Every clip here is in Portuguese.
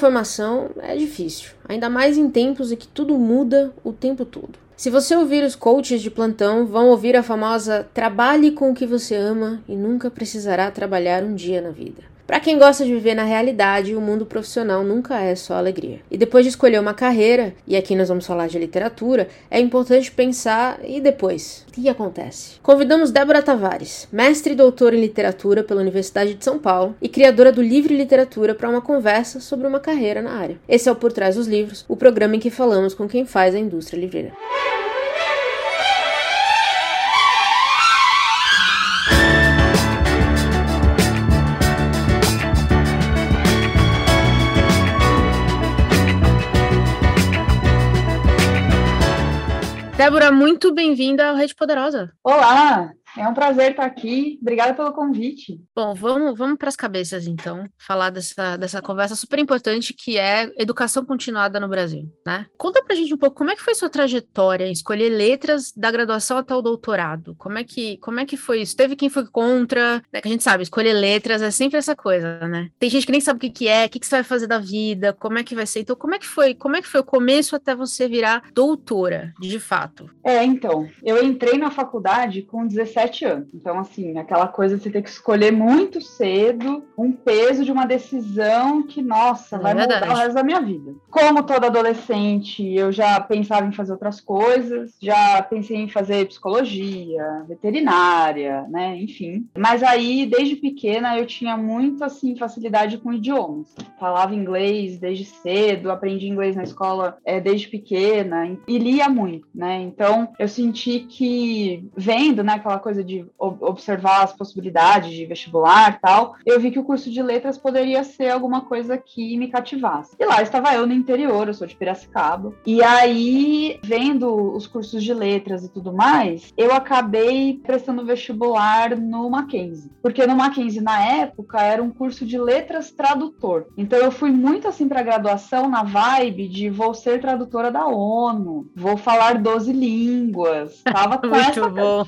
Formação é difícil, ainda mais em tempos em que tudo muda o tempo todo. Se você ouvir os coaches de plantão, vão ouvir a famosa trabalhe com o que você ama e nunca precisará trabalhar um dia na vida. Para quem gosta de viver na realidade, o mundo profissional nunca é só alegria. E depois de escolher uma carreira, e aqui nós vamos falar de literatura, é importante pensar e depois, o que acontece? Convidamos Débora Tavares, mestre e doutora em literatura pela Universidade de São Paulo e criadora do Livre Literatura para uma conversa sobre uma carreira na área. Esse é o Por Trás dos Livros, o programa em que falamos com quem faz a indústria livreira. Débora, muito bem-vinda ao Rede Poderosa. Olá, é um prazer estar aqui. Obrigada pelo convite. Bom, vamos, vamos para as cabeças, então, falar dessa, dessa conversa super importante que é educação continuada no Brasil, né? Conta pra gente um pouco como é que foi sua trajetória em escolher letras da graduação até o doutorado. Como é que, como é que foi isso? Teve quem foi contra, né? Que a gente sabe, escolher letras é sempre essa coisa, né? Tem gente que nem sabe o que, que é, o que, que você vai fazer da vida, como é que vai ser. Então, como é que foi? Como é que foi o começo até você virar doutora, de fato? É, então, eu entrei na faculdade com 17 17 anos. Então, assim, aquela coisa de você ter que escolher muito cedo um peso de uma decisão que, nossa, é vai mudar o resto da minha vida. Como toda adolescente, eu já pensava em fazer outras coisas, já pensei em fazer psicologia, veterinária, né, enfim. Mas aí, desde pequena, eu tinha muito, assim, facilidade com idiomas. Falava inglês desde cedo, aprendi inglês na escola é, desde pequena e lia muito, né. Então, eu senti que, vendo, né, aquela coisa coisa de observar as possibilidades de vestibular e tal, eu vi que o curso de letras poderia ser alguma coisa que me cativasse. E lá estava eu no interior, eu sou de Piracicaba. E aí, vendo os cursos de letras e tudo mais, eu acabei prestando vestibular no Mackenzie. Porque no Mackenzie, na época, era um curso de letras tradutor. Então eu fui muito assim para graduação na vibe de vou ser tradutora da ONU, vou falar 12 línguas. Tava com muito essa... bom.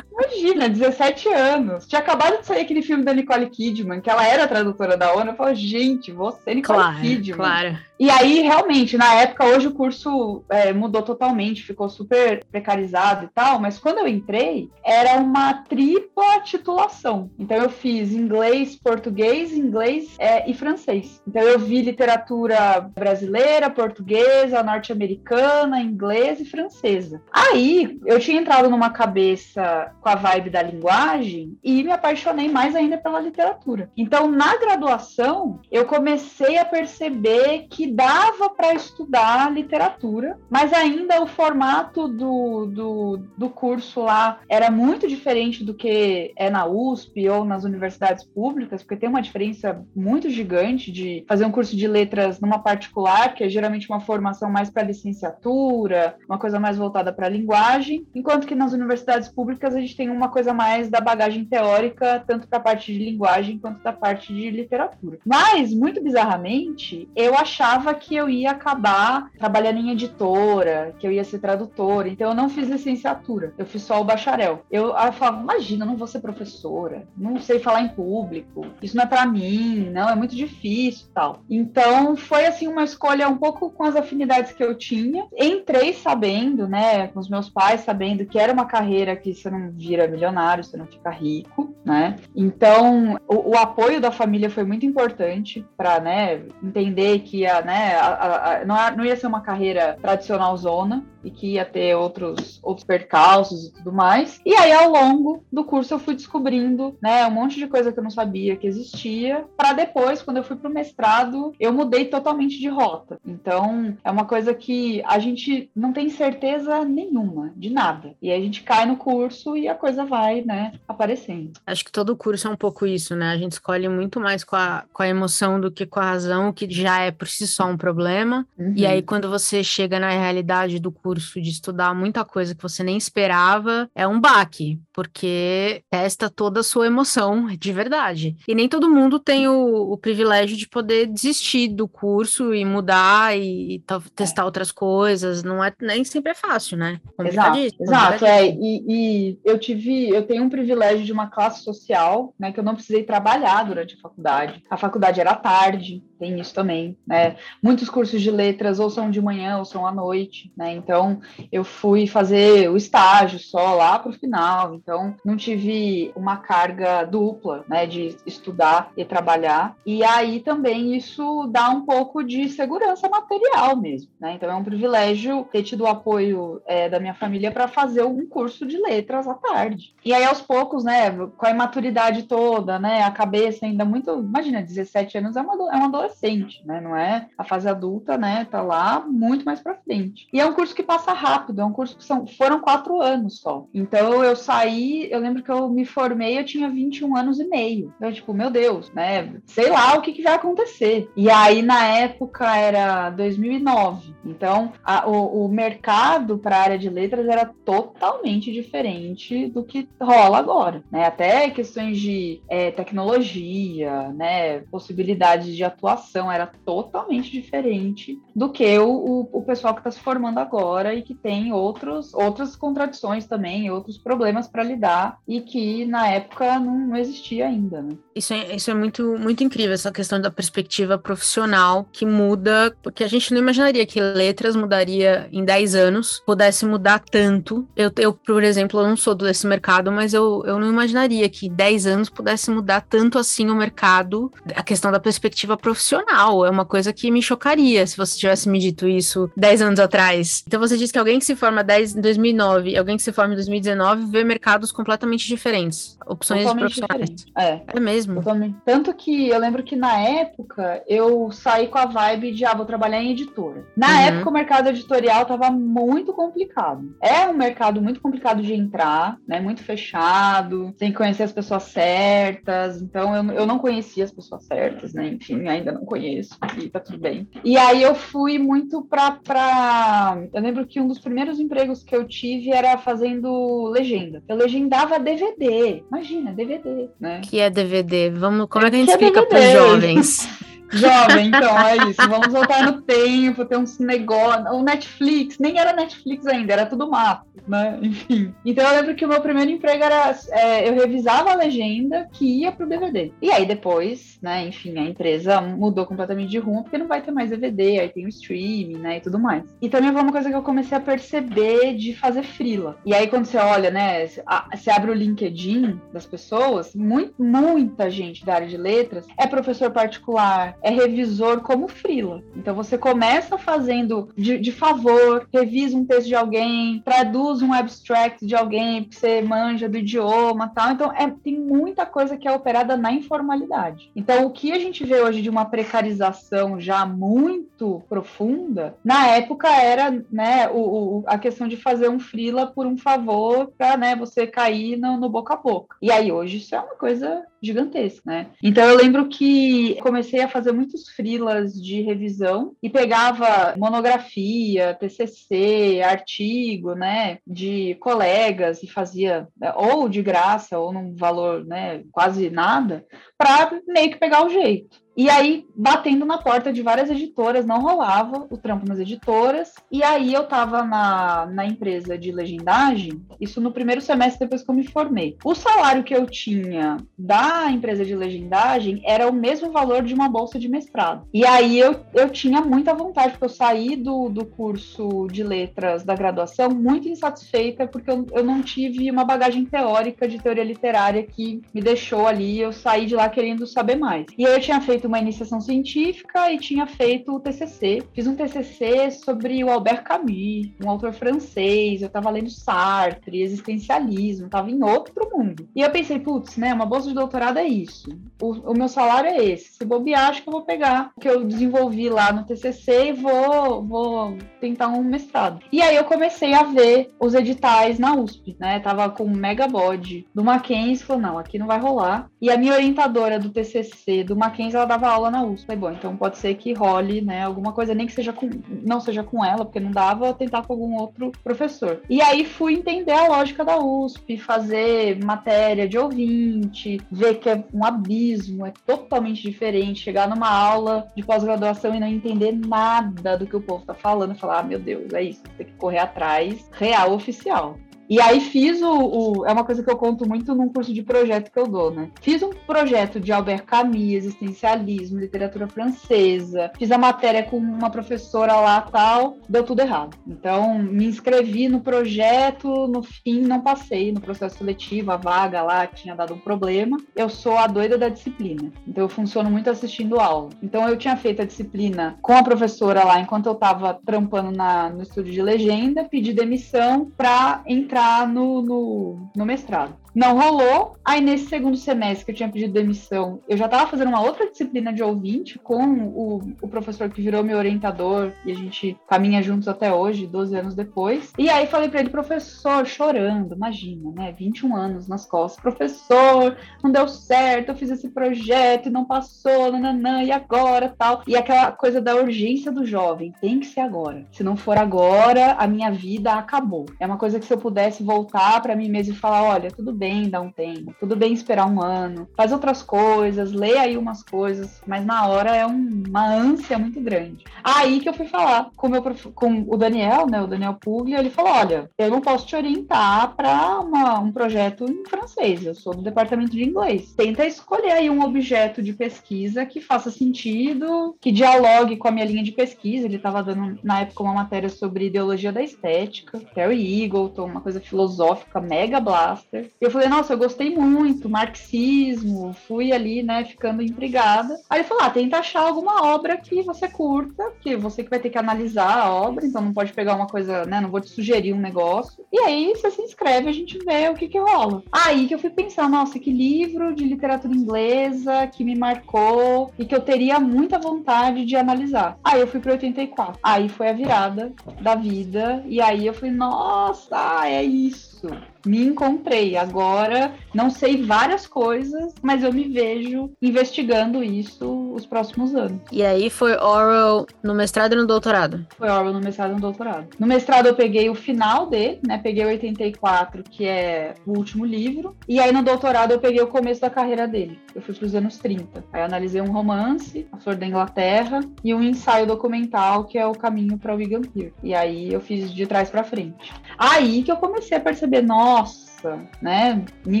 Imagina, imagina, 17 anos. Tinha acabado de sair aquele filme da Nicole Kidman, que ela era tradutora da ONU. Eu falo, gente, você, Nicole claro, Kidman. Claro. E aí, realmente, na época, hoje o curso é, mudou totalmente, ficou super precarizado e tal, mas quando eu entrei, era uma tripla titulação. Então, eu fiz inglês, português, inglês é, e francês. Então, eu vi literatura brasileira, portuguesa, norte-americana, inglês e francesa. Aí, eu tinha entrado numa cabeça com a vibe da linguagem e me apaixonei mais ainda pela literatura. Então, na graduação, eu comecei a perceber que dava para estudar literatura, mas ainda o formato do, do, do curso lá era muito diferente do que é na USP ou nas universidades públicas, porque tem uma diferença muito gigante de fazer um curso de letras numa particular, que é geralmente uma formação mais para licenciatura, uma coisa mais voltada para a linguagem, enquanto que nas universidades públicas a gente tem uma coisa mais da bagagem teórica, tanto para a parte de linguagem quanto da parte de literatura. Mas, muito bizarramente, eu achava achava que eu ia acabar trabalhando em editora, que eu ia ser tradutora. Então eu não fiz licenciatura, eu fiz só o bacharel. Eu, eu falava, imagina, não vou ser professora, não sei falar em público, isso não é para mim, não, é muito difícil tal. Então foi assim uma escolha um pouco com as afinidades que eu tinha. Entrei sabendo, né, com os meus pais sabendo que era uma carreira que você não vira milionário, você não fica rico, né? Então o, o apoio da família foi muito importante para, né, entender que ia né? A, a, a, não, não ia ser uma carreira tradicional zona e que ia ter outros, outros percalços e tudo mais. E aí, ao longo do curso, eu fui descobrindo, né, um monte de coisa que eu não sabia que existia, para depois, quando eu fui para o mestrado, eu mudei totalmente de rota. Então, é uma coisa que a gente não tem certeza nenhuma de nada. E a gente cai no curso e a coisa vai, né, aparecendo. Acho que todo curso é um pouco isso, né? A gente escolhe muito mais com a, com a emoção do que com a razão, que já é por si só um problema. Uhum. E aí, quando você chega na realidade do curso de estudar muita coisa que você nem esperava, é um baque, porque testa toda a sua emoção de verdade. E nem todo mundo tem o, o privilégio de poder desistir do curso e mudar e, e testar outras coisas. Não é nem sempre é fácil, né? Exato, exato. É, e, e eu tive, eu tenho um privilégio de uma classe social, né? Que eu não precisei trabalhar durante a faculdade. A faculdade era tarde, tem isso também, né? Muitos cursos de letras ou são de manhã ou são à noite, né? Então eu fui fazer o estágio só lá para o final, então não tive uma carga dupla, né? De estudar e trabalhar. E aí também isso dá um pouco de segurança material mesmo, né? Então é um privilégio ter tido o apoio é, da minha família para fazer um curso de letras à tarde. E aí aos poucos, né? Com a imaturidade toda, né? A cabeça ainda muito, imagina, 17 anos é uma, é uma adolescente né? Não é a fase adulta, né? Tá lá muito mais para frente. E é um curso que passa rápido, é um curso que são, foram quatro anos só. Então eu saí, eu lembro que eu me formei, eu tinha 21 anos e meio. Então, tipo, meu Deus, né? Sei lá o que, que vai acontecer. E aí, na época, era 2009. Então, a, o, o mercado para a área de letras era totalmente diferente do que rola agora, né? Até questões de é, tecnologia, né? Possibilidades de atuação era totalmente diferente do que o, o, o pessoal que está se formando agora e que tem outros, outras contradições também, outros problemas para lidar e que na época não, não existia ainda. Né? Isso é, isso é muito, muito incrível, essa questão da perspectiva profissional que muda, porque a gente não imaginaria que letras mudaria em 10 anos, pudesse mudar tanto. Eu, eu por exemplo, eu não sou desse mercado, mas eu, eu não imaginaria que 10 anos pudesse mudar tanto assim o mercado, a questão da perspectiva profissional. É uma coisa que me chocaria se você tivesse me dito isso 10 anos atrás. Então você diz que alguém que se forma 10, em 2009 e alguém que se forma em 2019 vê mercados completamente diferentes, opções profissionais. É. é mesmo. Totalmente. Tanto que eu lembro que na época eu saí com a vibe de ah, vou trabalhar em editora. Na uhum. época o mercado editorial tava muito complicado. É um mercado muito complicado de entrar, né? Muito fechado, tem que conhecer as pessoas certas. Então eu, eu não conhecia as pessoas certas, né? Enfim, ainda não conheço e tá tudo bem. E aí eu fui muito pra, pra. Eu lembro que um dos primeiros empregos que eu tive era fazendo legenda. Eu legendava DVD. Imagina, DVD, né? Que é DVD? Vamos, como é que a gente explica é para os jovens? Jovem, então, é isso. Vamos voltar no tempo, ter uns negócios. O Netflix, nem era Netflix ainda, era tudo mato, né? Enfim. Então eu lembro que o meu primeiro emprego era. É, eu revisava a legenda que ia pro DVD. E aí depois, né, enfim, a empresa mudou completamente de rumo, porque não vai ter mais DVD, aí tem o streaming, né, e tudo mais. E também foi uma coisa que eu comecei a perceber de fazer frila. E aí quando você olha, né, você abre o LinkedIn das pessoas, muito, muita gente da área de letras é professor particular, é revisor como frila. Então você começa fazendo de, de favor, revisa um texto de alguém, traduz um abstract de alguém você manja do idioma tal. Então é, tem muita coisa que é operada na informalidade. Então o que a gente vê hoje de uma precarização já muito profunda, na época era né, o, o a questão de fazer um frila por um favor para né, você cair no, no boca a boca. E aí hoje isso é uma coisa gigantesca, né? Então eu lembro que comecei a fazer muitos frilas de revisão e pegava monografia, TCC, artigo, né, de colegas e fazia né, ou de graça ou num valor, né, quase nada, para meio que pegar o jeito. E aí, batendo na porta de várias editoras, não rolava o trampo nas editoras. E aí, eu tava na, na empresa de legendagem, isso no primeiro semestre depois que eu me formei. O salário que eu tinha da empresa de legendagem era o mesmo valor de uma bolsa de mestrado. E aí, eu, eu tinha muita vontade, porque eu saí do, do curso de letras da graduação muito insatisfeita, porque eu, eu não tive uma bagagem teórica de teoria literária que me deixou ali, eu saí de lá querendo saber mais. E aí, eu tinha feito feito uma iniciação científica e tinha feito o TCC. Fiz um TCC sobre o Albert Camus, um autor francês. Eu estava lendo Sartre, existencialismo, estava em outro mundo. E eu pensei, putz, né, uma bolsa de doutorado é isso. O, o, meu salário é esse. Se bobear, acho que eu vou pegar o que eu desenvolvi lá no TCC e vou, vou tentar um mestrado. E aí eu comecei a ver os editais na USP, né? Tava com um mega bode do Mackenzie, falou, não, aqui não vai rolar. E a minha orientadora do TCC do Mackenzie, ela ministrava aula na USP. Bom, então pode ser que role, né, alguma coisa, nem que seja com, não seja com ela, porque não dava, tentar com algum outro professor. E aí fui entender a lógica da USP, fazer matéria de ouvinte, ver que é um abismo, é totalmente diferente, chegar numa aula de pós-graduação e não entender nada do que o povo tá falando, falar, ah, meu Deus, é isso, tem que correr atrás, real oficial. E aí fiz o, o, É uma coisa que eu conto muito num curso de projeto que eu dou, né? Fiz um projeto de Albert Camus, existencialismo, literatura francesa. Fiz a matéria com uma professora lá tal, deu tudo errado. Então, me inscrevi no projeto, no fim não passei no processo seletivo, a vaga lá tinha dado um problema. Eu sou a doida da disciplina. Então, eu funciono muito assistindo aula. Então, eu tinha feito a disciplina com a professora lá enquanto eu tava trampando na, no estúdio de legenda, pedi demissão para entrar entrar no, no, no mestrado. Não rolou. Aí, nesse segundo semestre que eu tinha pedido demissão, eu já estava fazendo uma outra disciplina de ouvinte com o, o professor que virou meu orientador e a gente caminha juntos até hoje, 12 anos depois. E aí falei para ele, professor, chorando, imagina, né? 21 anos nas costas. Professor, não deu certo, eu fiz esse projeto e não passou, nananã, e agora tal. E aquela coisa da urgência do jovem, tem que ser agora. Se não for agora, a minha vida acabou. É uma coisa que se eu pudesse voltar para mim mesmo e falar, olha, tudo bem bem dar um tempo, tudo bem esperar um ano, faz outras coisas, lê aí umas coisas, mas na hora é um, uma ânsia muito grande. Aí que eu fui falar com, meu, com o Daniel, né, o Daniel Puglia, ele falou, olha, eu não posso te orientar para um projeto em francês, eu sou do departamento de inglês. Tenta escolher aí um objeto de pesquisa que faça sentido, que dialogue com a minha linha de pesquisa. Ele estava dando, na época, uma matéria sobre ideologia da estética, Terry Eagleton, uma coisa filosófica mega blaster. Eu falei, nossa, eu gostei muito, marxismo, fui ali, né, ficando intrigada. Aí ele falou, ah, tenta achar alguma obra que você curta, que você que vai ter que analisar a obra, então não pode pegar uma coisa, né, não vou te sugerir um negócio. E aí você se inscreve, a gente vê o que que rola. Aí que eu fui pensar, nossa, que livro de literatura inglesa que me marcou e que eu teria muita vontade de analisar. Aí eu fui para 84. Aí foi a virada da vida e aí eu falei, nossa, é isso me encontrei. Agora não sei várias coisas, mas eu me vejo investigando isso os próximos anos. E aí foi oral no mestrado e no doutorado? Foi oral no mestrado e no doutorado. No mestrado eu peguei o final dele, né? Peguei 84, que é o último livro. E aí no doutorado eu peguei o começo da carreira dele. Eu fui para os anos 30. Aí eu analisei um romance, A Flor da Inglaterra, e um ensaio documental, que é O Caminho para o Wigan Pier. E aí eu fiz de trás para frente. Aí que eu comecei a perceber, nossa, nós nossa, né? Me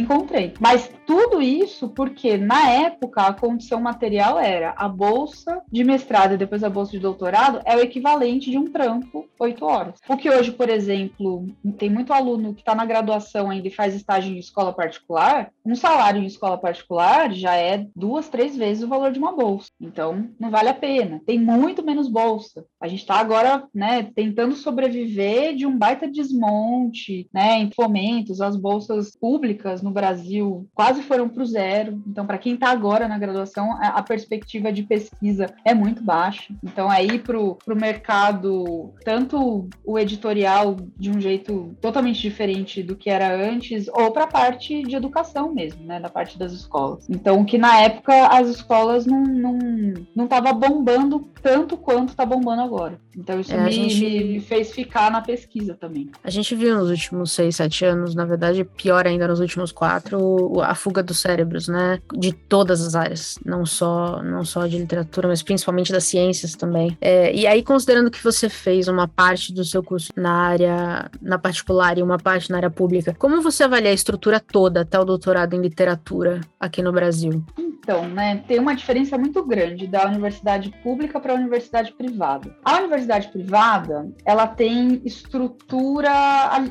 encontrei. Mas tudo isso porque, na época, a condição material era a bolsa de mestrado e depois a bolsa de doutorado é o equivalente de um trampo oito horas. O que hoje, por exemplo, tem muito aluno que está na graduação ainda e faz estágio em escola particular, um salário em escola particular já é duas, três vezes o valor de uma bolsa. Então, não vale a pena. Tem muito menos bolsa. A gente está agora, né, tentando sobreviver de um baita desmonte, né, em fomentos, as bolsas públicas no Brasil quase foram para o zero. Então, para quem está agora na graduação, a, perspectiva de pesquisa é muito baixa. Então, aí para o mercado, tanto o editorial de um jeito totalmente diferente do que era antes, ou para a parte de educação mesmo, né, da parte das escolas. Então, que na época as escolas não não não tava bombando tanto quanto está bombando agora. Então, isso é, me, gente... me fez ficar na pesquisa também. A gente viu nos últimos seis, sete anos, na verdade, pior ainda nos últimos quatro, a fuga dos cérebros, né? De todas as áreas, não só, não só de literatura, mas principalmente das ciências também. É, e aí, considerando que você fez uma parte do seu curso na área, na particular e uma parte na área pública, como você avalia a estrutura toda até o doutorado em literatura aqui no Brasil? Então, né, tem uma diferença muito grande da universidade pública para a universidade privada. A universidade privada, ela tem estrutura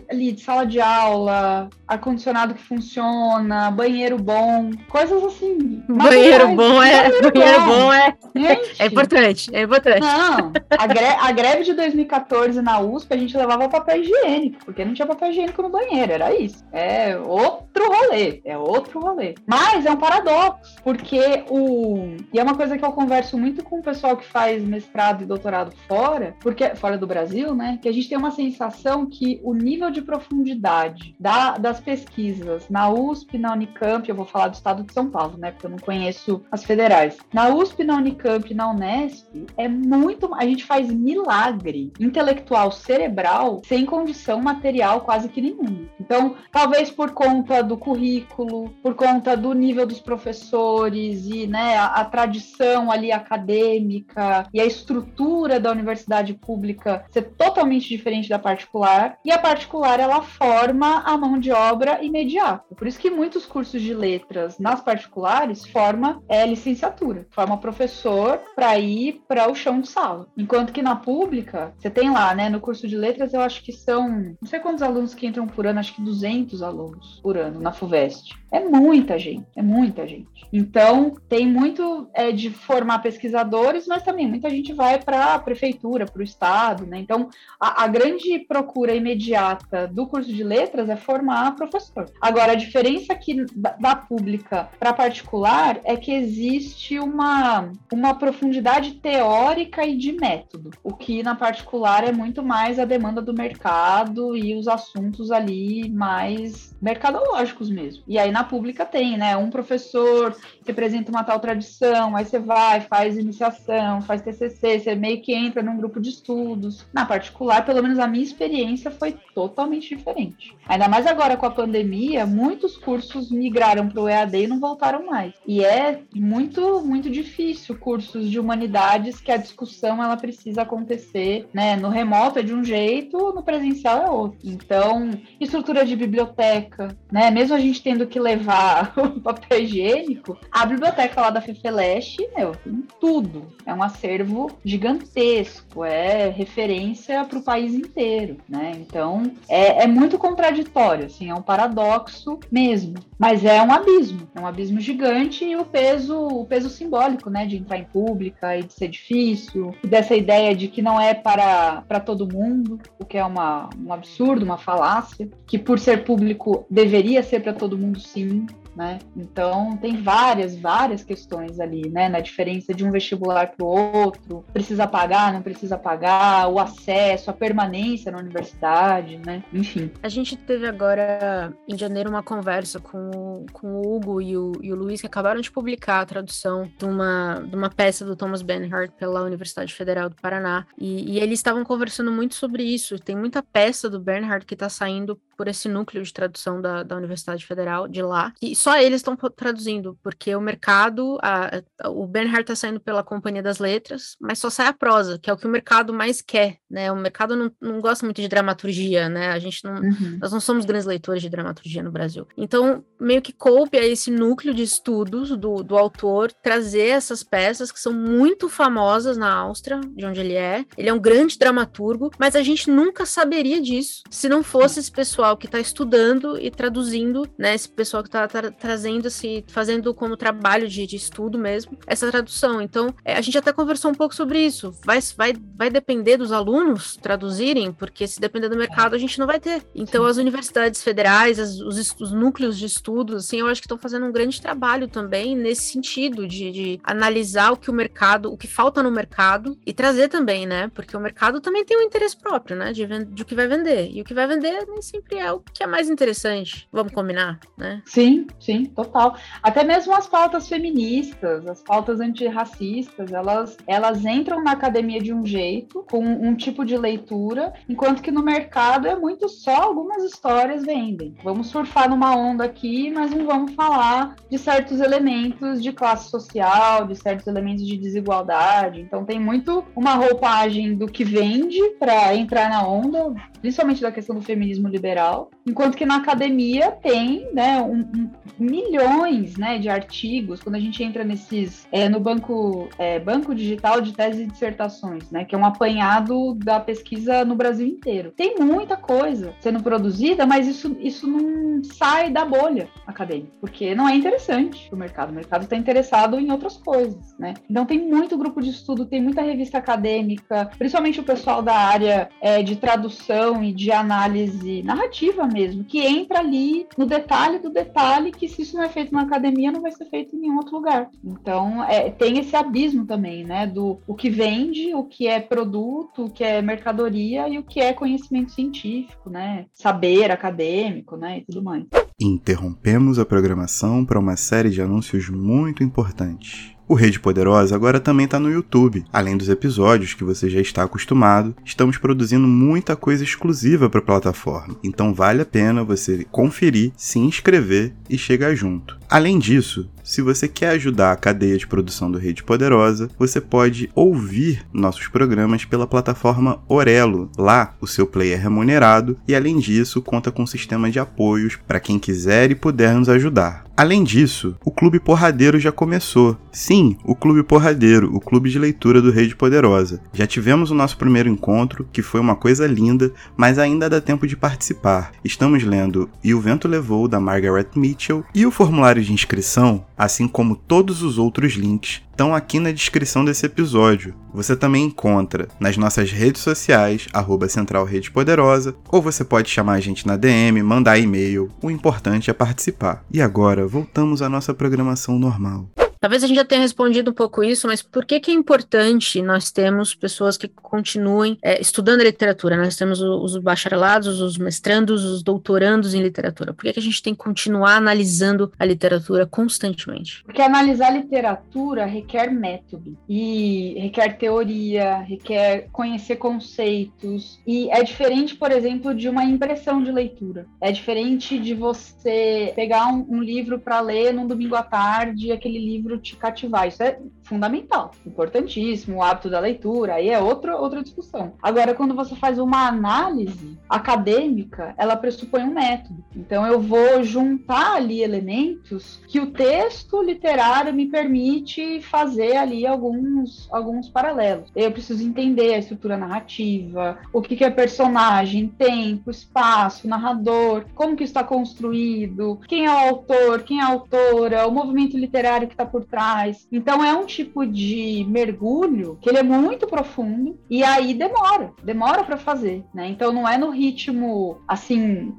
ali de sala de aula, ar-condicionado que funciona, banheiro bom, coisas assim. Banheiro bom é. Banheiro, banheiro bom, bom é. Gente, é importante, é importante. Não, a, gre a greve de 2014 na USP, a gente levava papel higiênico, porque não tinha papel higiênico no banheiro, era isso. É outro rolê, é outro rolê. Mas é um paradoxo, porque porque o. E é uma coisa que eu converso muito com o pessoal que faz mestrado e doutorado fora, porque fora do Brasil, né? Que a gente tem uma sensação que o nível de profundidade da, das pesquisas na USP, na Unicamp, eu vou falar do estado de São Paulo, né? Porque eu não conheço as federais. Na USP, na Unicamp na Unesp, é muito. A gente faz milagre intelectual cerebral sem condição material quase que nenhuma. Então, talvez por conta do currículo, por conta do nível dos professores e né, a, a tradição ali acadêmica e a estrutura da universidade pública ser totalmente diferente da particular, e a particular ela forma a mão de obra imediata. Por isso que muitos cursos de letras nas particulares forma é, licenciatura, forma professor para ir para o chão de sala. Enquanto que na pública, você tem lá, né, no curso de letras, eu acho que são, não sei quantos alunos que entram por ano, acho que 200 alunos por ano na FUVEST. É muita gente, é muita gente. Então, tem muito é, de formar pesquisadores, mas também muita gente vai para a prefeitura, para o estado, né? Então, a, a, grande procura imediata do curso de letras é formar professor. Agora, a diferença aqui da, da pública para particular é que existe uma, uma profundidade teórica e de método, o que na particular é muito mais a demanda do mercado e os assuntos ali mais mercadológicos mesmo. E aí, na pública tem, né? Um professor que apresenta uma tal tradição, aí você vai, faz iniciação, faz TCC, você meio que entra num grupo de estudos. Na particular, pelo menos a minha experiência foi totalmente diferente. Ainda mais agora com a pandemia, muitos cursos migraram para o EAD e não voltaram mais. E é muito, muito difícil cursos de humanidades que a discussão ela precisa acontecer, né? No remoto é de um jeito, no presencial é outro. Então, estrutura de biblioteca, né? Mesmo a gente tendo que levar o papel higiênico, a biblioteca lá da Fefeleste, meu, tem tudo. É um acervo gigantesco, é referência para o país inteiro, né? Então, é, é muito contraditório, assim, é um paradoxo mesmo. Mas é um abismo, é um abismo gigante e o peso, o peso simbólico, né, de entrar em pública e de ser difícil, e dessa ideia de que não é para, para todo mundo, o que é uma, um absurdo, uma falácia, que por ser público deveria ser para todo mundo sim, né? Então tem várias, várias questões ali, né? Na diferença de um vestibular para o outro, precisa pagar, não precisa pagar, o acesso, a permanência na universidade, né? Enfim. A gente teve agora em janeiro uma conversa com, com o Hugo e o, e o Luiz que acabaram de publicar a tradução de uma, de uma peça do Thomas Benhart pela Universidade Federal do Paraná e, e eles estavam conversando muito sobre isso. Tem muita peça do Bernhard que está saindo por esse núcleo de tradução da, da Universidade Federal de lá. Só eles estão traduzindo, porque o mercado, a, a, o Bernhard está saindo pela Companhia das Letras, mas só sai a prosa, que é o que o mercado mais quer, né? O mercado não, não gosta muito de dramaturgia, né? A gente não, uhum. nós não somos grandes leitores de dramaturgia no Brasil. Então, meio que coube a esse núcleo de estudos do, do autor trazer essas peças que são muito famosas na Áustria, de onde ele é. Ele é um grande dramaturgo, mas a gente nunca saberia disso se não fosse esse pessoal que está estudando e traduzindo, né? Esse pessoal que está tra trazendo esse, fazendo como trabalho de, de estudo mesmo, essa tradução. Então, é, a gente até conversou um pouco sobre isso. Vai, vai, vai depender dos alunos traduzirem, porque se depender do mercado, a gente não vai ter. Então, Sim. as universidades federais, as, os, os, núcleos de estudos, assim, eu acho que estão fazendo um grande trabalho também nesse sentido de, de analisar o que o mercado, o que falta no mercado e trazer também, né? Porque o mercado também tem um interesse próprio, né? De, de o que vai vender. E o que vai vender nem sempre sempre é o que é mais interessante. Vamos combinar, né? Sim, sim, total. Até mesmo as pautas feministas, as pautas antirracistas, elas, elas entram na academia de um jeito, com um tipo de leitura, enquanto que no mercado é muito só algumas histórias vendem. Vamos surfar numa onda aqui, mas não vamos falar de certos elementos de classe social, de certos elementos de desigualdade. Então tem muito uma roupagem do que vende para entrar na onda, principalmente da questão do feminismo liberal enquanto que na academia tem né, um, um, milhões né, de artigos, quando a gente entra nesses é, no banco, é, banco digital de teses e dissertações, né, que é um apanhado da pesquisa no Brasil inteiro. Tem muita coisa sendo produzida, mas isso, isso não sai da bolha acadêmica, porque não é interessante para o mercado. O mercado está interessado em outras coisas. Né? Então tem muito grupo de estudo, tem muita revista acadêmica, principalmente o pessoal da área é, de tradução e de análise narrativa mesmo, que entra ali no detalhe do detalhe, que se isso não é feito na academia, não vai ser feito em nenhum outro lugar. Então, é, tem esse abismo também, né, do o que vende, o que é produto, o que é mercadoria e o que é conhecimento científico, né, saber acadêmico, né, e tudo mais. Interrompemos a programação para uma série de anúncios muito importantes. O Rede Poderosa agora também está no YouTube. Além dos episódios que você já está acostumado, estamos produzindo muita coisa exclusiva para a plataforma. Então vale a pena você conferir, se inscrever e chegar junto. Além disso, se você quer ajudar a cadeia de produção do Rede Poderosa, você pode ouvir nossos programas pela plataforma Orelo. Lá, o seu player é remunerado e, além disso, conta com um sistema de apoios para quem quiser e puder nos ajudar. Além disso, o Clube Porradeiro já começou. Sim, o Clube Porradeiro, o clube de leitura do Rede Poderosa. Já tivemos o nosso primeiro encontro, que foi uma coisa linda, mas ainda dá tempo de participar. Estamos lendo E o Vento Levou, da Margaret Mitchell, e o formulário de inscrição assim como todos os outros links, estão aqui na descrição desse episódio. Você também encontra nas nossas redes sociais, arroba Central Rede Poderosa, ou você pode chamar a gente na DM, mandar e-mail. O importante é participar. E agora, voltamos à nossa programação normal. Talvez a gente já tenha respondido um pouco isso, mas por que, que é importante nós termos pessoas que continuem é, estudando literatura? Nós temos os bacharelados, os mestrandos, os doutorandos em literatura. Por que, que a gente tem que continuar analisando a literatura constantemente? Porque analisar literatura requer método e requer teoria, requer conhecer conceitos. E é diferente, por exemplo, de uma impressão de leitura. É diferente de você pegar um, um livro para ler num domingo à tarde aquele livro te cativar. Isso é fundamental, importantíssimo, o hábito da leitura, aí é outra, outra discussão. Agora, quando você faz uma análise acadêmica, ela pressupõe um método. Então, eu vou juntar ali elementos que o texto literário me permite fazer ali alguns, alguns paralelos. Eu preciso entender a estrutura narrativa, o que, que é personagem, tempo, espaço, narrador, como que está construído, quem é o autor, quem é a autora, o movimento literário que está por trás. Então, é um tipo de mergulho que ele é muito profundo e aí demora, demora para fazer, né? Então não é no ritmo assim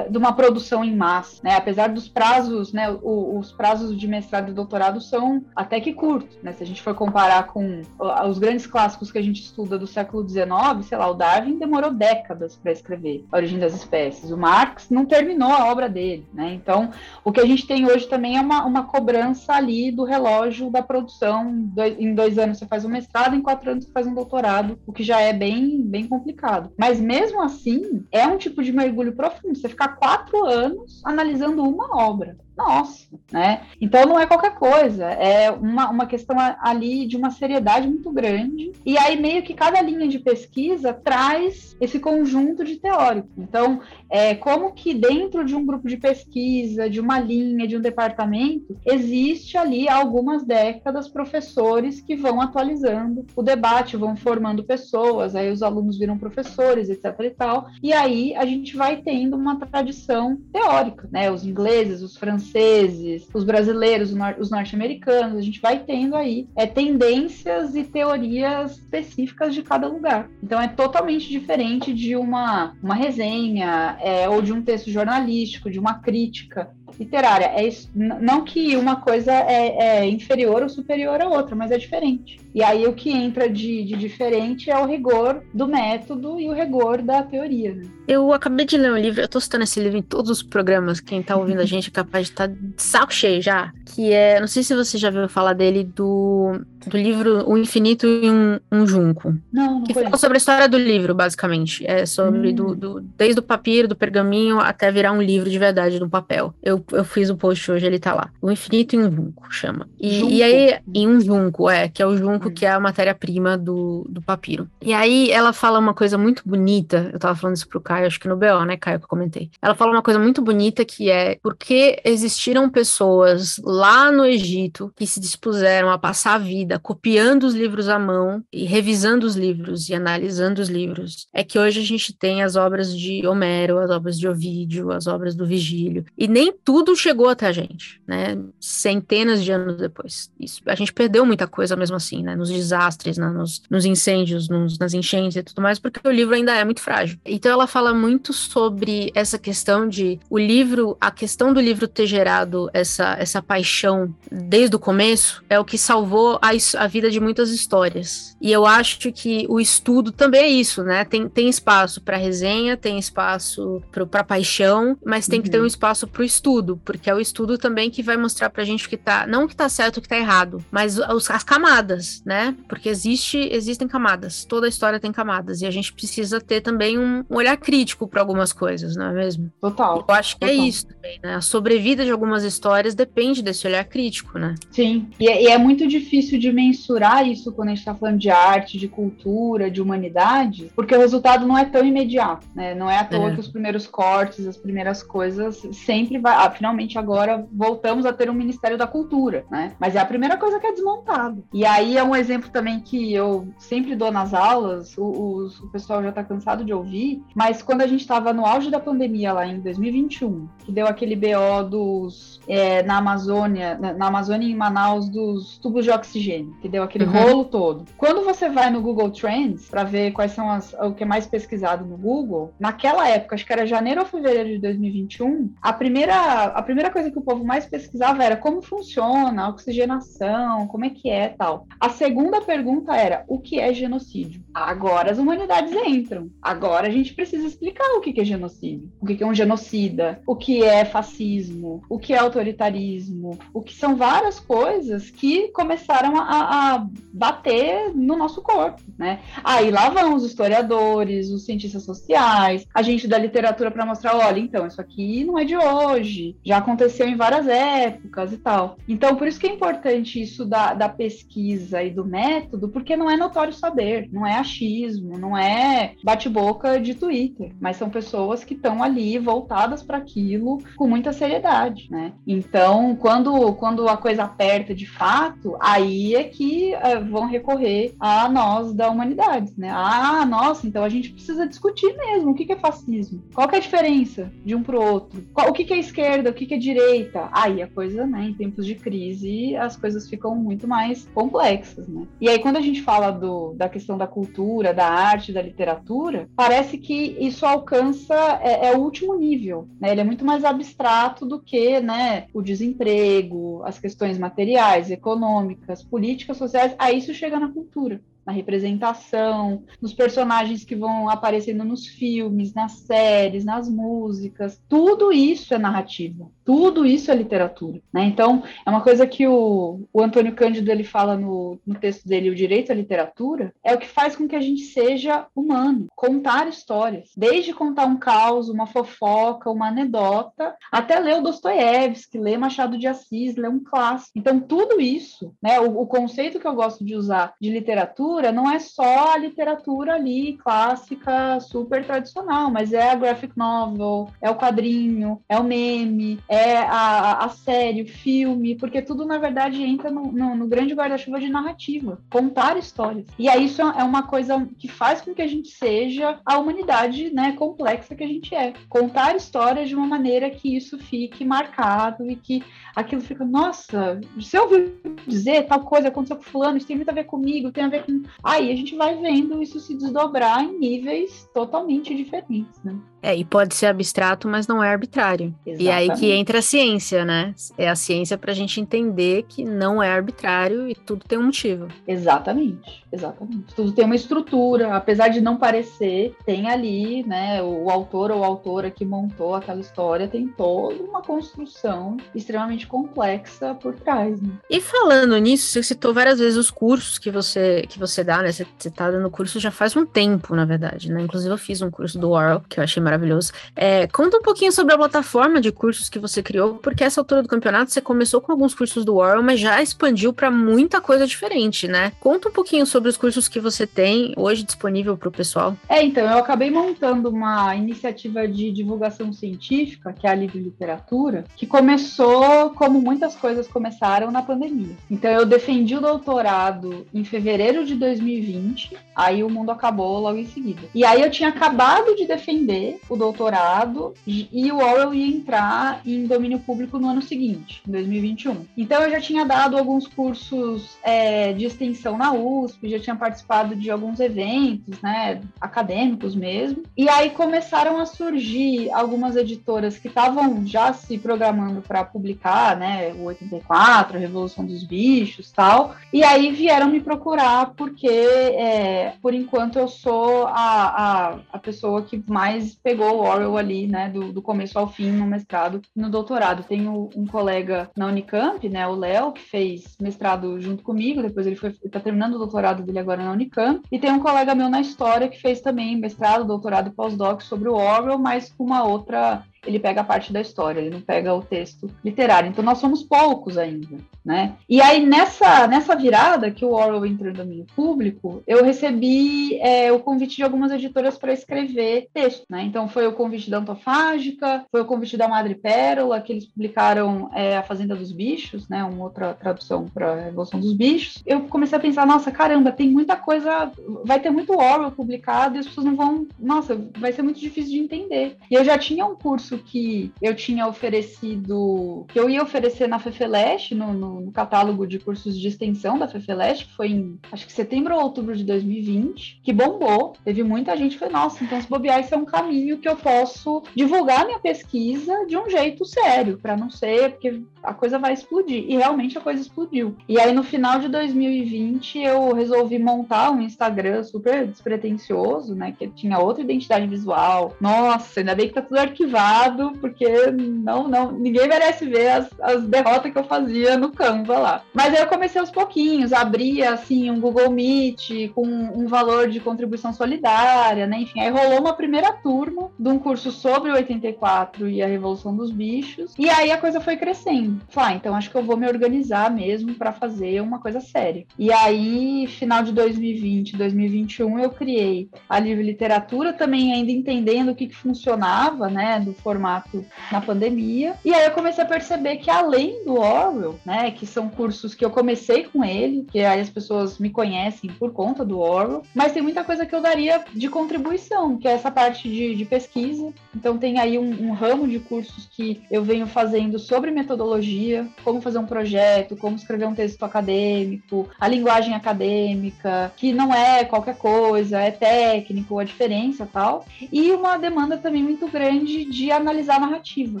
de uma produção em massa, né? Apesar dos prazos, né? O, os prazos de mestrado e doutorado são até que curtos, né? Se a gente for comparar com os grandes clássicos que a gente estuda do século XIX, sei lá, o Darwin demorou décadas para escrever A Origem das Espécies. O Marx não terminou a obra dele, né? Então o que a gente tem hoje também é uma, uma cobrança ali do relógio da produção dois, em dois anos você faz um mestrado, em quatro anos você faz um doutorado, o que já é bem, bem complicado. Mas mesmo assim, é um tipo de mergulho profundo. Você ficar quatro anos analisando uma obra nossa, né? Então não é qualquer coisa, é uma, uma questão ali de uma seriedade muito grande. E aí meio que cada linha de pesquisa traz esse conjunto de teórico. Então, é como que dentro de um grupo de pesquisa, de uma linha, de um departamento, existe ali algumas décadas professores que vão atualizando o debate, vão formando pessoas, aí os alunos viram professores, etc e tal. E aí a gente vai tendo uma tradição teórica, né? Os ingleses, os franceses franceses, os brasileiros, os norte-americanos, a gente vai tendo aí é, tendências e teorias específicas de cada lugar. Então é totalmente diferente de uma, uma resenha é, ou de um texto jornalístico, de uma crítica literária. É isso, não que uma coisa é, é, inferior ou superior à outra, mas é diferente. E aí o que entra de, de diferente é o rigor do método e o rigor da teoria. Né? Eu acabei de ler um livro, eu tô citando esse livro em todos os programas, quem tá ouvindo a gente é capaz de estar tá de saco cheio já, que é, não sei se você já viu falar dele, do, do livro O Infinito em um, um Junco. Não, não Que fala sobre a história do livro, basicamente. É sobre, hum. do, do, desde o papiro, do pergaminho, até virar um livro de verdade no papel. Eu, eu fiz o post hoje, ele tá lá. O Infinito em um Junco, chama. E, e aí, em um Junco, é, que é o Junco hum. que é a matéria-prima do, do papiro. E aí, ela fala uma coisa muito bonita, eu tava falando isso pro Caio, acho que no BO, né, Caio, que eu comentei. Ela fala uma coisa muito bonita que é porque existiram pessoas lá no Egito que se dispuseram a passar a vida copiando os livros à mão e revisando os livros e analisando os livros, é que hoje a gente tem as obras de Homero, as obras de Ovídio, as obras do Vigílio. E nem tudo chegou até a gente, né? Centenas de anos depois. Isso, a gente perdeu muita coisa mesmo assim, né? Nos desastres, né? nos, nos, incêndios, nos, nas enchentes e tudo mais, porque o livro ainda é muito frágil. Então ela fala muito sobre essa questão de o livro, a questão do livro ter gerado essa, essa paixão desde o começo é o que salvou a, a vida de muitas histórias. E eu acho que o estudo também é isso, né? Tem, tem espaço para resenha, tem espaço para paixão, mas tem uhum. que ter um uhum. espaço para o estudo, porque é o estudo também que vai mostrar pra gente o que tá, não o que tá certo, o que tá errado, mas os, as camadas, né? Porque existe, existem camadas, toda a história tem camadas, e a gente precisa ter também um, um olhar crítico para algumas coisas, não é mesmo? Total. Eu acho que é total. é isso também, né? A sobrevida de algumas histórias depende desse olhar crítico, né? Sim, e é, e é muito difícil de mensurar isso quando a gente tá falando de arte, de cultura, de humanidade, porque o resultado não é tão imediato, né? Não é à toa é. que os primeiros cortes, as primeiras coisas sempre vai. Ah, finalmente agora voltamos a ter um Ministério da Cultura, né? Mas é a primeira coisa que é desmontado. E aí é um exemplo também que eu sempre dou nas aulas, o, o, pessoal já tá cansado de ouvir, mas quando a gente estava no auge da pandemia lá em 2021, que deu aquele BO dos é, na Amazônia, na, na, Amazônia e em Manaus dos tubos de oxigênio, que deu aquele uhum. rolo todo. Quando você vai no Google Trends para ver quais são as, o que é mais pesquisado no Google, naquela época, acho que era janeiro ou fevereiro de 2021, a primeira, a primeira coisa que o povo mais pesquisava era como funciona a oxigenação, como é que é tal. A segunda pergunta era o que é genocídio? Agora as humanidades entram. Agora a gente precisa explicar o que é genocídio, o que é um genocida, o que é fascismo, o que é autoritarismo, o que são várias coisas que começaram a, a bater no nosso corpo, né? Aí lá vão os historiadores, os cientistas sociais, a gente da literatura para mostrar, olha, então isso aqui não é de hoje, já aconteceu em várias épocas e tal. Então, por isso que é importante isso da, da pesquisa e do método, porque não é notório saber, não é achismo, não é bate-boca de Twitter, mas são pessoas que estão ali voltadas para aquilo com muita seriedade, né? Então, quando, quando a coisa aperta de fato, aí é que uh, vão recorrer a nós da humanidade, né? Ah, nossa, então a gente precisa discutir mesmo o que, que é fascismo, qual que é a diferença de um para o outro, qual, o que, que é esquerda, o que, que é direita. Aí a coisa, né, em tempos de crise, as coisas ficam muito mais complexas, né? E aí, quando a gente fala do, da questão da cultura, da arte, da literatura, parece que isso alcança, é, é o último nível, né? Ele é muito mais abstrato do que, né, o desemprego, as questões materiais, econômicas, políticas, sociais. Aí isso chega na cultura na representação, nos personagens que vão aparecendo nos filmes, nas séries, nas músicas. Tudo isso é narrativa, tudo isso é literatura. Né? Então, é uma coisa que o, o Antônio Cândido ele fala no, no texto dele, O Direito à Literatura, é o que faz com que a gente seja humano, contar histórias. Desde contar um caos, uma fofoca, uma anedota, até ler o Dostoiévski, ler Machado de Assis, ler um clássico. Então, tudo isso, né, o, o conceito que eu gosto de usar de literatura literatura não é só a literatura ali clássica, super tradicional, mas é a graphic novel, é o quadrinho, é o meme, é a, a série, o filme, porque tudo na verdade entra no, no, no grande guarda-chuva de narrativa, contar histórias. E aí isso é uma coisa que faz com que a gente seja a humanidade né, complexa que a gente é. Contar histórias de uma maneira que isso fique marcado e que aquilo fica, nossa, você ouviu dizer tal coisa aconteceu com fulano, isso tem muito a ver comigo, tem a ver com Aí a gente vai vendo isso se desdobrar em níveis totalmente diferentes, né? É, e pode ser abstrato, mas não é arbitrário. Exatamente. E aí que entra a ciência, né? É a ciência para a gente entender que não é arbitrário e tudo tem um motivo. Exatamente, exatamente. Tudo tem uma estrutura, apesar de não parecer, tem ali, né? O, autor ou a autora que montou aquela história tem toda uma construção extremamente complexa por trás. Né? E falando nisso, você citou várias vezes os cursos que você que você dá, né? Você, você tá dando curso já faz um tempo, na verdade, né? Inclusive eu fiz um curso do Oral que eu achei maravilhoso. É, conta um pouquinho sobre a plataforma de cursos que você criou, porque essa altura do campeonato você começou com alguns cursos do Oral, mas já expandiu para muita coisa diferente, né? Conta um pouquinho sobre os cursos que você tem hoje disponível para o pessoal. É, então, eu acabei montando uma iniciativa de divulgação científica, que é a Livre Literatura, que começou como muitas coisas começaram na pandemia. Então, eu defendi o doutorado em fevereiro de 2020, aí o mundo acabou logo em seguida. E aí eu tinha acabado de defender o doutorado e o Orwell ia entrar em domínio público no ano seguinte, em 2021. Então eu já tinha dado alguns cursos é, de extensão na USP, já tinha participado de alguns eventos, né, acadêmicos mesmo. E aí começaram a surgir algumas editoras que estavam já se programando para publicar, né, o 84, a Revolução dos Bichos, tal. E aí vieram me procurar porque, é, por enquanto, eu sou a, a, a, pessoa que mais pegou o Orwell ali, né, do, do começo ao fim, no mestrado e no doutorado. Tenho um colega na Unicamp, né, o Léo, que fez mestrado junto comigo, depois ele foi está terminando o doutorado dele agora na Unicamp, e tem um colega meu na história que fez também mestrado, doutorado e pós-doc sobre o Orwell, mas com uma outra ele pega a parte da história, ele não pega o texto literário. Então nós somos poucos ainda, né? E aí nessa nessa virada que o Orwell entrou no domínio público, eu recebi é, o convite de algumas editoras para escrever texto, né? Então foi o convite da Antofágica, foi o convite da Madre Pérola, que eles publicaram é, A Fazenda dos Bichos, né? Uma outra tradução para Revolução dos Bichos. Eu comecei a pensar, nossa, caramba, tem muita coisa, vai ter muito Orwell publicado e as pessoas não vão, nossa, vai ser muito difícil de entender. E eu já tinha um curso que eu tinha oferecido, que eu ia oferecer na FEFELESH, no, no, no, catálogo de cursos de extensão da FEFELESH, que foi em, acho que setembro ou outubro de 2020, que bombou. Teve muita gente que foi, nossa, então se bobear, isso é um caminho que eu posso divulgar minha pesquisa de um jeito sério, para não ser, porque a coisa vai explodir. E realmente a coisa explodiu. E aí, no final de 2020, eu resolvi montar um Instagram super despretensioso, né? Que tinha outra identidade visual. Nossa, ainda bem que tá tudo arquivado porque não, não, ninguém merece ver as, as derrotas que eu fazia no Canva lá. Mas aí eu comecei aos pouquinhos, abria assim um Google Meet com um valor de contribuição solidária, né? Enfim, aí rolou uma primeira turma de um curso sobre o 84 e a Revolução dos Bichos, e aí a coisa foi crescendo. Falei, ah, então acho que eu vou me organizar mesmo para fazer uma coisa séria. E aí, final de 2020, 2021, eu criei a Livre Literatura, também ainda entendendo o que, que funcionava, né, do formato na pandemia. E aí eu comecei a perceber que além do Orwell, né, que são cursos que eu comecei com ele, que aí as pessoas me conhecem por conta do Orwell, mas tem muita coisa que eu daria de contribuição, que é essa parte de, de pesquisa. Então tem aí um, um ramo de cursos que eu venho fazendo sobre metodologia, como fazer um projeto, como escrever um texto acadêmico, a linguagem acadêmica, que não é qualquer coisa, é técnico, a diferença tal. E uma demanda também muito grande de analisar a narrativa.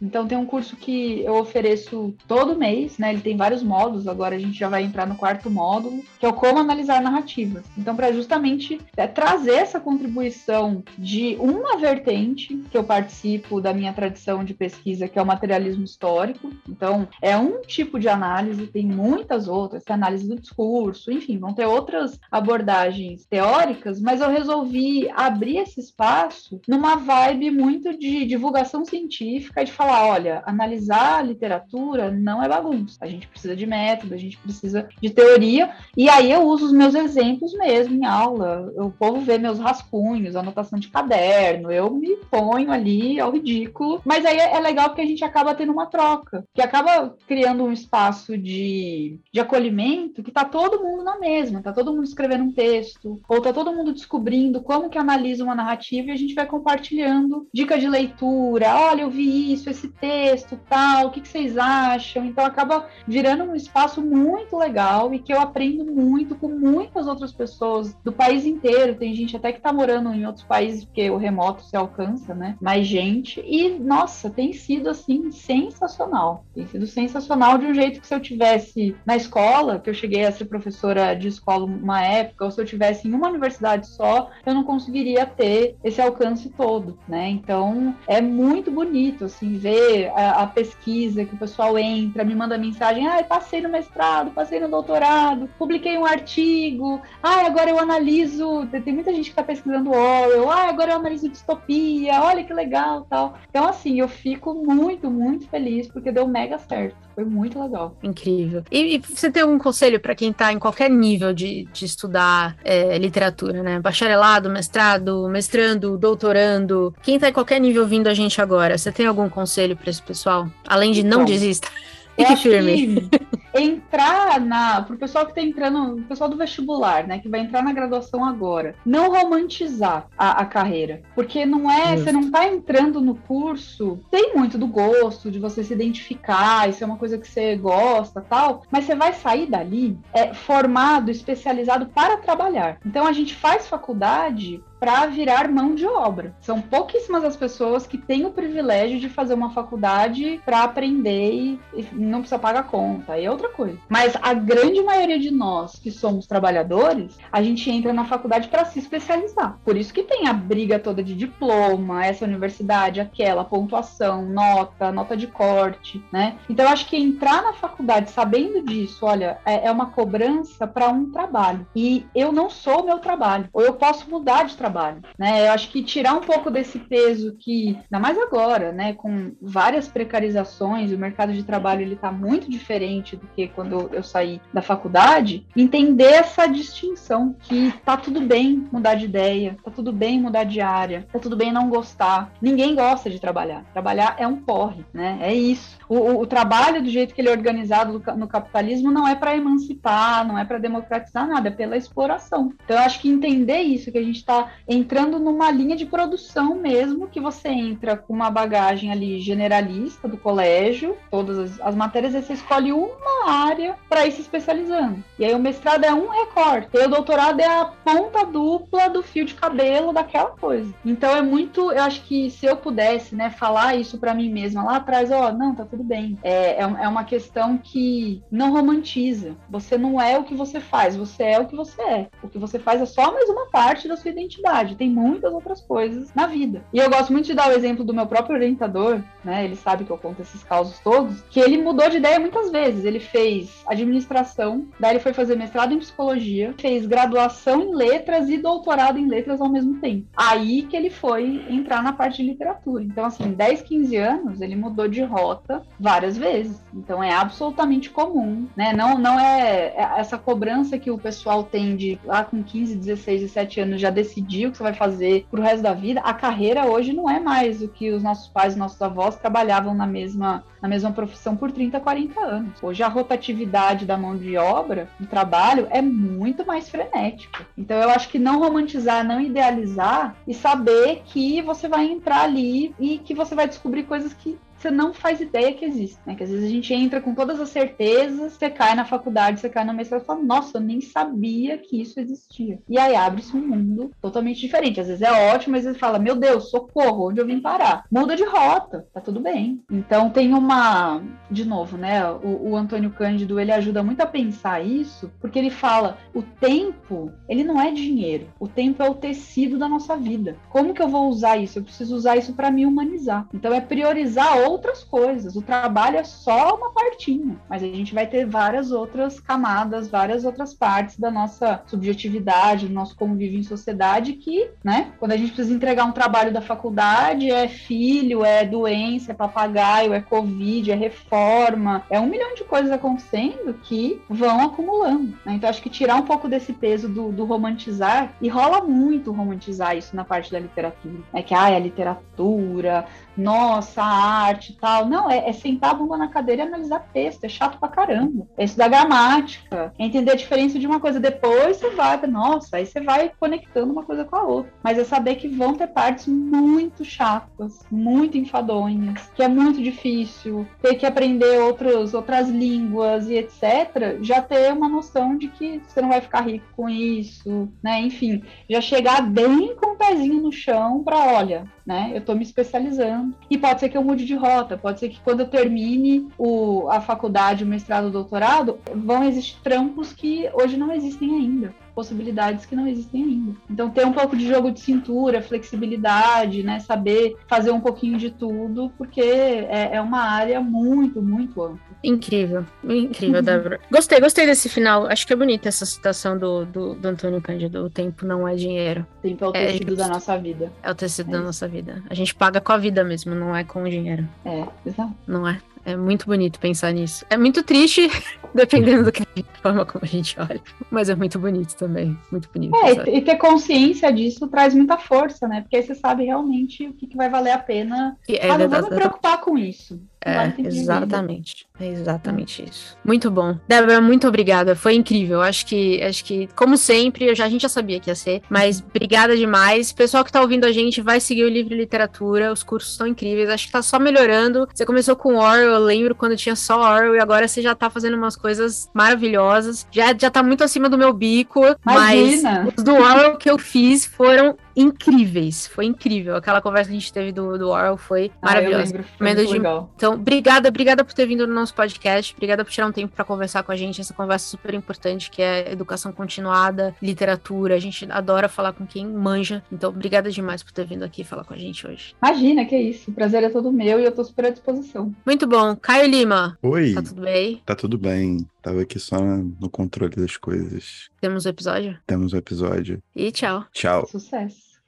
Então tem um curso que eu ofereço todo mês, né? Ele tem vários módulos, agora a gente já vai entrar no quarto módulo, que é o como analisar narrativas. Então para justamente é, trazer essa contribuição de uma vertente que eu participo da minha tradição de pesquisa, que é o materialismo histórico. Então é um tipo de análise, tem muitas outras, tem análise do discurso, enfim, vão ter outras abordagens teóricas, mas eu resolvi abrir esse espaço numa vibe muito de divulgação científica de falar, olha, analisar a literatura não é bagunça. A gente precisa de método, a gente precisa de teoria. E aí eu uso os meus exemplos mesmo em aula. O povo vê meus rascunhos, anotação de caderno, eu me ponho ali ao ridículo. Mas aí é legal porque a gente acaba tendo uma troca, que acaba criando um espaço de, de acolhimento que tá todo mundo na mesma, tá todo mundo escrevendo um texto, ou tá todo mundo descobrindo como que analisa uma narrativa e a gente vai compartilhando dicas de leitura, olha, eu vi isso, esse texto, tal, o que, que vocês acham? Então acaba virando um espaço muito legal e que eu aprendo muito com muitas outras pessoas do país inteiro. Tem gente até que tá morando em outros países, porque o remoto se alcança, né? Mais gente. E, nossa, tem sido assim sensacional. Tem sido sensacional de um jeito que se eu tivesse na escola, que eu cheguei a ser professora de escola uma época, ou se eu tivesse em uma universidade só, eu não conseguiria ter esse alcance todo, né? Então é muito bonito, assim, ver a, a, pesquisa que o pessoal entra, me manda mensagem, ah, passei no mestrado, passei no doutorado, publiquei um artigo, ah, agora eu analiso, tem muita gente que está pesquisando Orwell, ah, agora eu analiso distopia, olha que legal, tal. Então, assim, eu fico muito, muito feliz porque deu mega certo. Foi muito legal. Incrível. E, e você tem algum conselho para quem está em qualquer nível de, de estudar é, literatura, né? Bacharelado, mestrado, mestrando, doutorando. Quem está em qualquer nível vindo a gente agora, você tem algum conselho para esse pessoal? Além de não então, desista. Fique firme. entrar na. Pro pessoal que tá entrando, o pessoal do vestibular, né? Que vai entrar na graduação agora, não romantizar a, a carreira. Porque não é. Você não tá entrando no curso, tem muito do gosto, de você se identificar, isso é uma coisa que você gosta tal, mas você vai sair dali é, formado, especializado para trabalhar. Então a gente faz faculdade para virar mão de obra. São pouquíssimas as pessoas que têm o privilégio de fazer uma faculdade para aprender e, e não precisa pagar conta. Aí é outra coisa. Mas a grande maioria de nós que somos trabalhadores, a gente entra na faculdade para se especializar. Por isso que tem a briga toda de diploma, essa universidade, aquela, pontuação, nota, nota de corte, né? Então acho que entrar na faculdade sabendo disso, olha, é, é uma cobrança para um trabalho. E eu não sou meu trabalho. Ou eu posso mudar de trabalho trabalho, né? Eu acho que tirar um pouco desse peso que, ainda mais agora, né, com várias precarizações, o mercado de trabalho ele tá muito diferente do que quando eu saí da faculdade, entender essa distinção que tá tudo bem mudar de ideia, tá tudo bem mudar de área, tá tudo bem não gostar. Ninguém gosta de trabalhar. Trabalhar é um porre, né? É isso. O, o, o trabalho do jeito que ele é organizado no, no capitalismo não é para emancipar, não é para democratizar nada, é pela exploração. Então eu acho que entender isso que a gente está entrando numa linha de produção mesmo, que você entra com uma bagagem ali generalista do colégio, todas as, as matérias, aí você escolhe uma área para ir se especializando. E aí o mestrado é um recorte, e o doutorado é a ponta dupla do fio de cabelo daquela coisa. Então é muito, eu acho que se eu pudesse, né, falar isso para mim mesma lá atrás, ó, oh, não, tá tudo bem. É, é, é uma questão que não romantiza. Você não é o que você faz, você é o que você é. O que você faz é só mais uma parte da sua identidade tem muitas outras coisas na vida. E eu gosto muito de dar o exemplo do meu próprio orientador, né? Ele sabe que eu conto esses causos todos, que ele mudou de ideia muitas vezes. Ele fez administração, daí ele foi fazer mestrado em psicologia, fez graduação em letras e doutorado em letras ao mesmo tempo. Aí que ele foi entrar na parte de literatura. Então, assim, 10, 15 anos, ele mudou de rota várias vezes. Então, é absolutamente comum, né? Não, não é essa cobrança que o pessoal tem de lá com 15, 16, 17 anos já decidir decidir o que você vai fazer pro resto da vida, a carreira hoje não é mais o que os nossos pais nossos avós trabalhavam na mesma, na mesma profissão por 30, 40 anos. Hoje a rotatividade da mão de obra, do trabalho, é muito mais frenética. Então eu acho que não romantizar, não idealizar e saber que você vai entrar ali e que você vai descobrir coisas que você não faz ideia que existe, né? Que às vezes a gente entra com todas as certezas, você cai na faculdade, você cai no mestrado e fala, nossa, eu nem sabia que isso existia. E aí abre-se um mundo totalmente diferente. Às vezes é ótimo, às vezes fala, meu Deus, socorro, onde eu vim parar? Muda de rota, tá tudo bem. Então tem uma, de novo, né? O, o Antônio Cândido, ele ajuda muito a pensar isso, porque ele fala, o tempo, ele não é dinheiro. O tempo é o tecido da nossa vida. Como que eu vou usar isso? Eu preciso usar isso para me humanizar. Então é priorizar outras coisas. O trabalho é só uma partinha, mas a gente vai ter várias outras camadas, várias outras partes da nossa subjetividade, do nosso convívio em sociedade que, né, quando a gente precisa entregar um trabalho da faculdade, é filho, é doença, é papagaio, é covid, é reforma, é um milhão de coisas acontecendo que vão acumulando. Né? Então acho que tirar um pouco desse peso do, do, romantizar, e rola muito romantizar isso na parte da literatura. É que, ah, a literatura, nossa, arte e tal. Não, é, é, sentar a bunda na cadeira e analisar texto. É chato pra caramba. É estudar gramática, é entender a diferença de uma coisa. Depois você vai, nossa, aí você vai conectando uma coisa com a outra. Mas é saber que vão ter partes muito chatas, muito enfadonhas, que é muito difícil ter que aprender outros, outras línguas e etc. Já ter uma noção de que você não vai ficar rico com isso, né? Enfim, já chegar bem com o pezinho no chão para, olha, né? Eu estou me especializando. E pode ser que eu mude de rota, pode ser que quando eu termine o, a faculdade, o mestrado, o doutorado, vão existir trampos que hoje não existem ainda possibilidades que não existem ainda. Então, ter um pouco de jogo de cintura, flexibilidade, né? Saber fazer um pouquinho de tudo, porque é, é uma área muito, muito ampla. Incrível, incrível, uhum. Débora. Gostei, gostei desse final. Acho que é bonita essa citação do, do, do Antônio Cândido. O tempo não é dinheiro. O tempo é o é tecido é, da nossa vida. É o tecido é da nossa vida. A gente paga com a vida mesmo, não é com o dinheiro. É, exato. Não é? É muito bonito pensar nisso. É muito triste, dependendo do que da forma como a gente olha. Mas é muito bonito também. Muito bonito. É, e ter consciência disso traz muita força, né? Porque aí você sabe realmente o que, que vai valer a pena. É, ah, não vou me preocupar com isso. É, exatamente. É exatamente isso. Muito bom. Débora, muito obrigada. Foi incrível. Acho que, acho que, como sempre, já, a gente já sabia que ia ser, mas obrigada demais. Pessoal que tá ouvindo a gente, vai seguir o Livre Literatura. Os cursos estão incríveis. Acho que tá só melhorando. Você começou com Orwell, eu lembro quando tinha só Orwell, e agora você já tá fazendo umas coisas maravilhosas. Já, já tá muito acima do meu bico, Imagina. mas os do Orwell que eu fiz foram incríveis. Foi incrível. Aquela conversa que a gente teve do, do Orwell foi ah, maravilhosa. Foi de... Então, obrigada, obrigada por ter vindo no nosso podcast. Obrigada por tirar um tempo para conversar com a gente. Essa conversa super importante que é educação continuada, literatura. A gente adora falar com quem manja. Então, obrigada demais por ter vindo aqui falar com a gente hoje. Imagina, que isso. O prazer é todo meu e eu tô super à disposição. Muito bom. Caio Lima. Oi. Tá tudo bem? Tá tudo bem. Tava aqui só no controle das coisas. Temos o um episódio? Temos o um episódio. E tchau. Tchau. Sucesso.